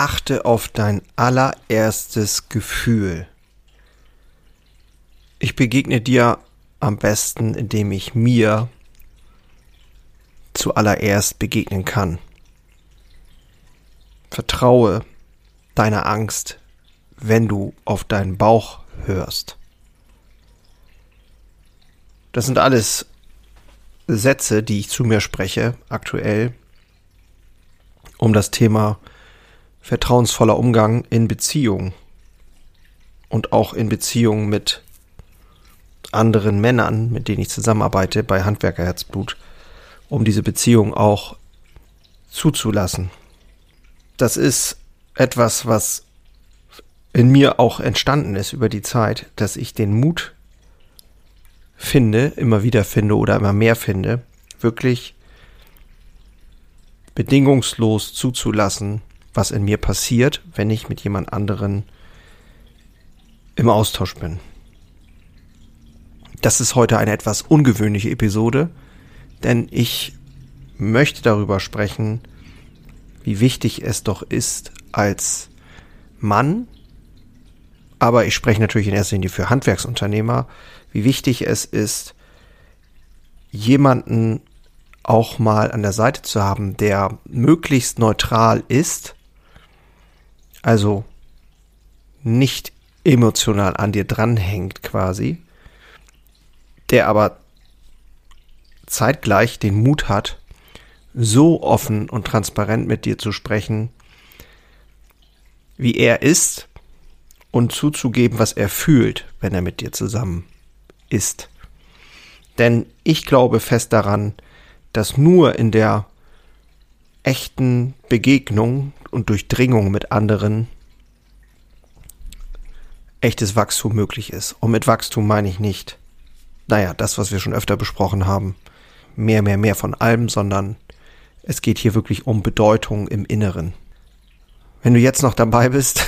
achte auf dein allererstes Gefühl. Ich begegne dir am besten, indem ich mir zuallererst begegnen kann. Vertraue deiner Angst, wenn du auf deinen Bauch hörst. Das sind alles Sätze, die ich zu mir spreche, aktuell, um das Thema vertrauensvoller Umgang in Beziehungen und auch in Beziehungen mit anderen Männern, mit denen ich zusammenarbeite bei Handwerkerherzblut, um diese Beziehung auch zuzulassen. Das ist etwas, was in mir auch entstanden ist über die Zeit, dass ich den Mut finde, immer wieder finde oder immer mehr finde, wirklich bedingungslos zuzulassen, was in mir passiert, wenn ich mit jemand anderen im Austausch bin. Das ist heute eine etwas ungewöhnliche Episode, denn ich möchte darüber sprechen, wie wichtig es doch ist, als Mann, aber ich spreche natürlich in erster Linie für Handwerksunternehmer, wie wichtig es ist, jemanden auch mal an der Seite zu haben, der möglichst neutral ist, also nicht emotional an dir dranhängt quasi, der aber zeitgleich den Mut hat, so offen und transparent mit dir zu sprechen, wie er ist und zuzugeben, was er fühlt, wenn er mit dir zusammen ist. Denn ich glaube fest daran, dass nur in der echten Begegnung und Durchdringung mit anderen echtes Wachstum möglich ist. Und mit Wachstum meine ich nicht, naja, das, was wir schon öfter besprochen haben, mehr, mehr, mehr von allem, sondern es geht hier wirklich um Bedeutung im Inneren. Wenn du jetzt noch dabei bist,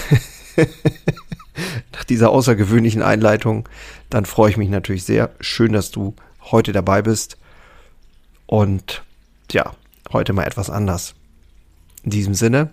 nach dieser außergewöhnlichen Einleitung, dann freue ich mich natürlich sehr. Schön, dass du heute dabei bist. Und ja, heute mal etwas anders. In diesem Sinne,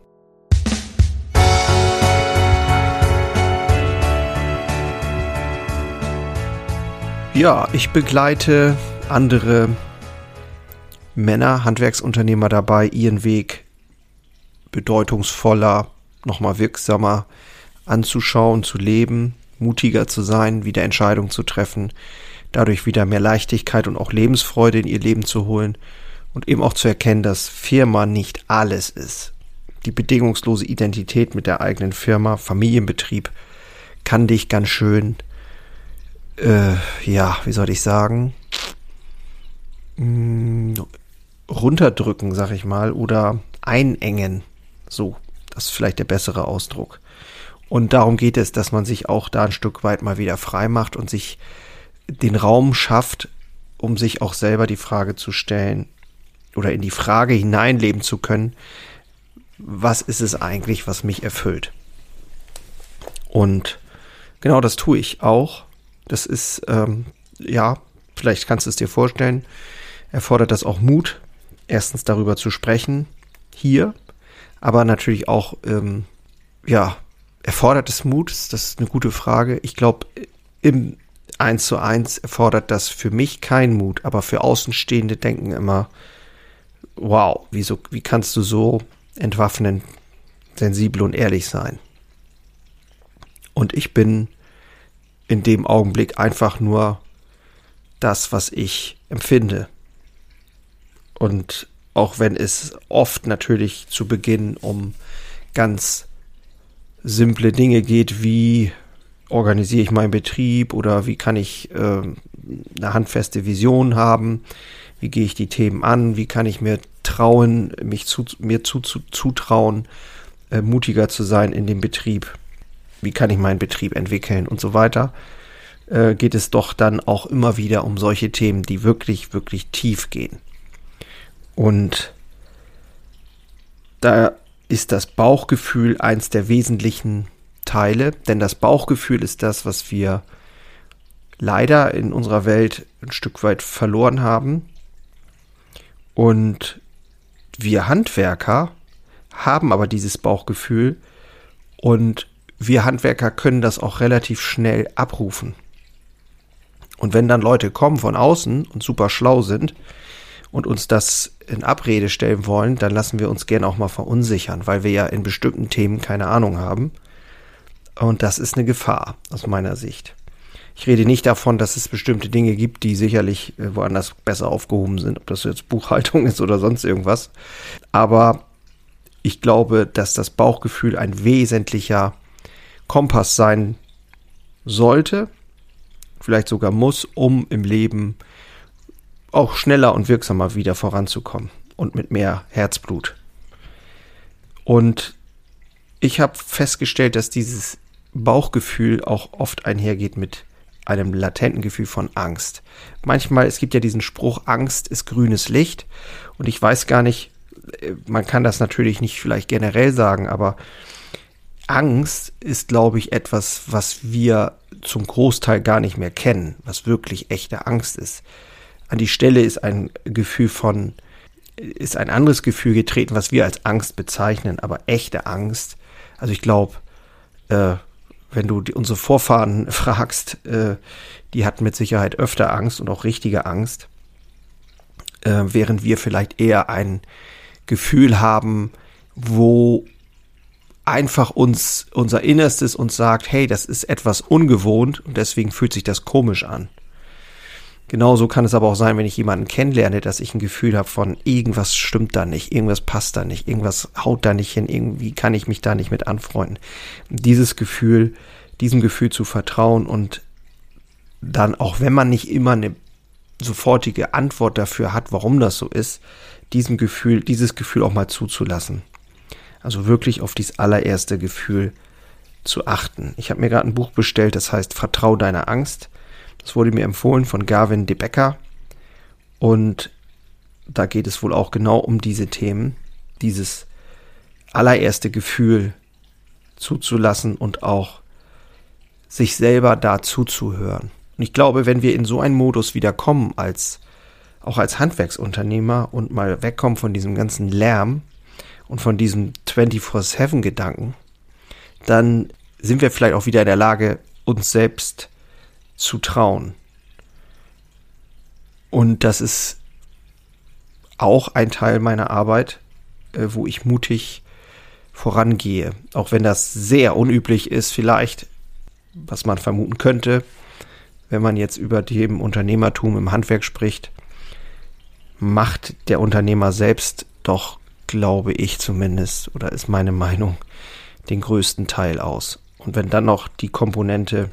Ja, ich begleite andere Männer, Handwerksunternehmer dabei, ihren Weg bedeutungsvoller, nochmal wirksamer anzuschauen, zu leben, mutiger zu sein, wieder Entscheidungen zu treffen, dadurch wieder mehr Leichtigkeit und auch Lebensfreude in ihr Leben zu holen und eben auch zu erkennen, dass Firma nicht alles ist. Die bedingungslose Identität mit der eigenen Firma, Familienbetrieb, kann dich ganz schön, äh, ja, wie soll ich sagen, mm, runterdrücken, sag ich mal, oder einengen. So, das ist vielleicht der bessere Ausdruck. Und darum geht es, dass man sich auch da ein Stück weit mal wieder frei macht und sich den Raum schafft, um sich auch selber die Frage zu stellen oder in die Frage hineinleben zu können, was ist es eigentlich, was mich erfüllt? Und genau das tue ich auch. Das ist, ähm, ja, vielleicht kannst du es dir vorstellen, erfordert das auch Mut, erstens darüber zu sprechen, hier, aber natürlich auch, ähm, ja, erfordert es Mut, das ist eine gute Frage. Ich glaube, im eins zu eins erfordert das für mich keinen Mut, aber für Außenstehende denken immer, wow, wieso, wie kannst du so entwaffnen, sensibel und ehrlich sein? Und ich bin in dem Augenblick einfach nur das, was ich empfinde. Und auch wenn es oft natürlich zu Beginn um ganz simple Dinge geht, wie organisiere ich meinen Betrieb oder wie kann ich äh, eine handfeste Vision haben, wie gehe ich die Themen an, wie kann ich mir trauen, mich zu, mir zu, zu, zutrauen, äh, mutiger zu sein in dem Betrieb, wie kann ich meinen Betrieb entwickeln und so weiter. äh, geht es doch dann auch immer wieder um solche Themen, die wirklich, wirklich tief gehen. Und da ist das Bauchgefühl eins der wesentlichen Teile, denn das Bauchgefühl ist das, was wir leider in unserer Welt ein Stück weit verloren haben. Und wir Handwerker haben aber dieses Bauchgefühl und wir Handwerker können das auch relativ schnell abrufen. Und wenn dann Leute kommen von außen und super schlau sind und uns das in Abrede stellen wollen, dann lassen wir uns gern auch mal verunsichern, weil wir ja in bestimmten Themen keine Ahnung haben. Und das ist eine Gefahr aus meiner Sicht. Ich rede nicht davon, dass es bestimmte Dinge gibt, die sicherlich äh, woanders besser aufgehoben sind, ob das jetzt Buchhaltung ist oder sonst irgendwas. Aber ich glaube, dass das Bauchgefühl ein wesentlicher Kompass sein sollte, vielleicht sogar muss, um im Leben auch schneller und wirksamer wieder voranzukommen und mit mehr Herzblut. Und ich habe festgestellt, dass dieses Bauchgefühl auch oft einhergeht mit einem latenten Gefühl von Angst. Manchmal, es gibt ja diesen Spruch, Angst ist grünes Licht. Und ich weiß gar nicht, äh, man kann das natürlich nicht vielleicht generell sagen, aber Angst ist, glaube ich, etwas, was wir zum Großteil gar nicht mehr kennen, was wirklich echte Angst ist. An die Stelle ist ein Gefühl von, ist ein anderes Gefühl getreten, was wir als Angst bezeichnen, aber echte Angst. Also ich glaube, äh, wenn du die, unsere Vorfahren fragst, äh, die hatten mit Sicherheit öfter Angst und auch richtige Angst, äh, während wir vielleicht eher ein Gefühl haben, wo einfach uns unser Innerstes uns sagt, hey, das ist etwas ungewohnt und deswegen fühlt sich das komisch an. Genauso kann es aber auch sein, wenn ich jemanden kennenlerne, dass ich ein Gefühl habe von irgendwas stimmt da nicht, irgendwas passt da nicht, irgendwas haut da nicht hin, irgendwie kann ich mich da nicht mit anfreunden. Dieses Gefühl, diesem Gefühl zu vertrauen und dann auch wenn man nicht immer eine sofortige Antwort dafür hat, warum das so ist, diesem Gefühl, dieses Gefühl auch mal zuzulassen. Also wirklich auf dieses allererste Gefühl zu achten. Ich habe mir gerade ein Buch bestellt, das heißt Vertrau deiner Angst. Das wurde mir empfohlen von Gavin de Becker. Und da geht es wohl auch genau um diese Themen, dieses allererste Gefühl zuzulassen und auch sich selber da zuzuhören. Und ich glaube, wenn wir in so einen Modus wieder kommen, als auch als Handwerksunternehmer und mal wegkommen von diesem ganzen Lärm und von diesem 24-7-Gedanken, dann sind wir vielleicht auch wieder in der Lage, uns selbst zu trauen. Und das ist auch ein Teil meiner Arbeit, äh, wo ich mutig vorangehe. Auch wenn das sehr unüblich ist, vielleicht, was man vermuten könnte, wenn man jetzt über dem Unternehmertum im Handwerk spricht, macht der Unternehmer selbst doch, glaube ich zumindest, oder ist meine Meinung, den größten Teil aus. Und wenn dann noch die Komponente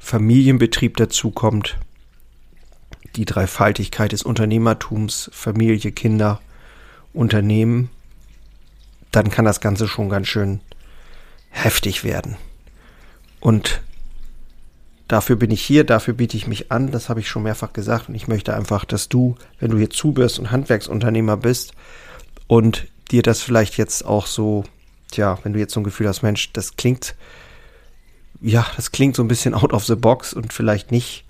Familienbetrieb dazukommt, die Dreifaltigkeit des Unternehmertums, Familie, Kinder, Unternehmen, dann kann das Ganze schon ganz schön heftig werden. Und dafür bin ich hier, dafür biete ich mich an, das habe ich schon mehrfach gesagt und ich möchte einfach, dass du, wenn du hier zubirst und Handwerksunternehmer bist und dir das vielleicht jetzt auch so, tja, wenn du jetzt so ein Gefühl hast, Mensch, das klingt ja, das klingt so ein bisschen out of the box und vielleicht nicht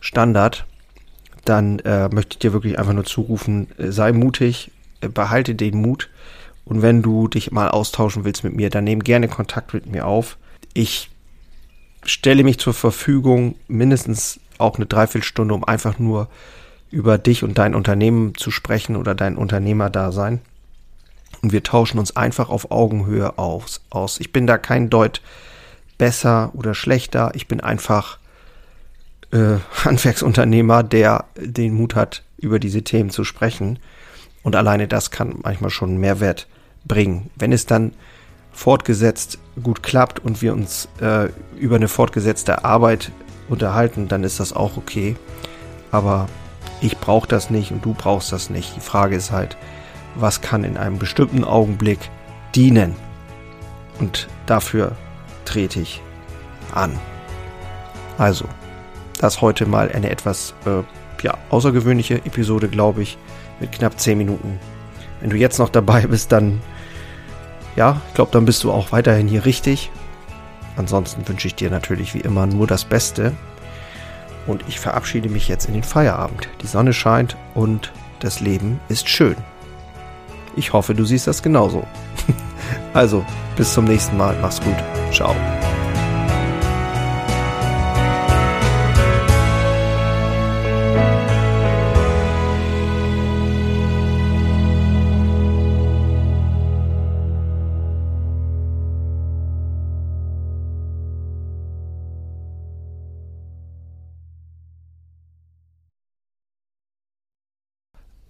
Standard, dann äh, möchte ich dir wirklich einfach nur zurufen, äh, sei mutig, äh, behalte den Mut und wenn du dich mal austauschen willst mit mir, dann nimm gerne Kontakt mit mir auf. Ich stelle mich zur Verfügung, mindestens auch eine Dreiviertelstunde, um einfach nur über dich und dein Unternehmen zu sprechen oder dein Unternehmerdasein. Und wir tauschen uns einfach auf Augenhöhe aus. aus. Ich bin da kein Deut besser oder schlechter. Ich bin einfach äh, Handwerksunternehmer, der den Mut hat, über diese Themen zu sprechen. Und alleine das kann manchmal schon Mehrwert bringen. Wenn es dann fortgesetzt gut klappt und wir uns äh, über eine fortgesetzte Arbeit unterhalten, dann ist das auch okay. Aber ich brauche das nicht und du brauchst das nicht. Die Frage ist halt, was kann in einem bestimmten Augenblick dienen? Und dafür trete ich an. Also, das heute mal eine etwas äh, ja, außergewöhnliche Episode, glaube ich, mit knapp 10 Minuten. Wenn du jetzt noch dabei bist, dann ja, ich glaube, dann bist du auch weiterhin hier richtig. Ansonsten wünsche ich dir natürlich wie immer nur das Beste. Und ich verabschiede mich jetzt in den Feierabend. Die Sonne scheint und das Leben ist schön. Ich hoffe, du siehst das genauso. also, bis zum nächsten Mal. Mach's gut. Ciao.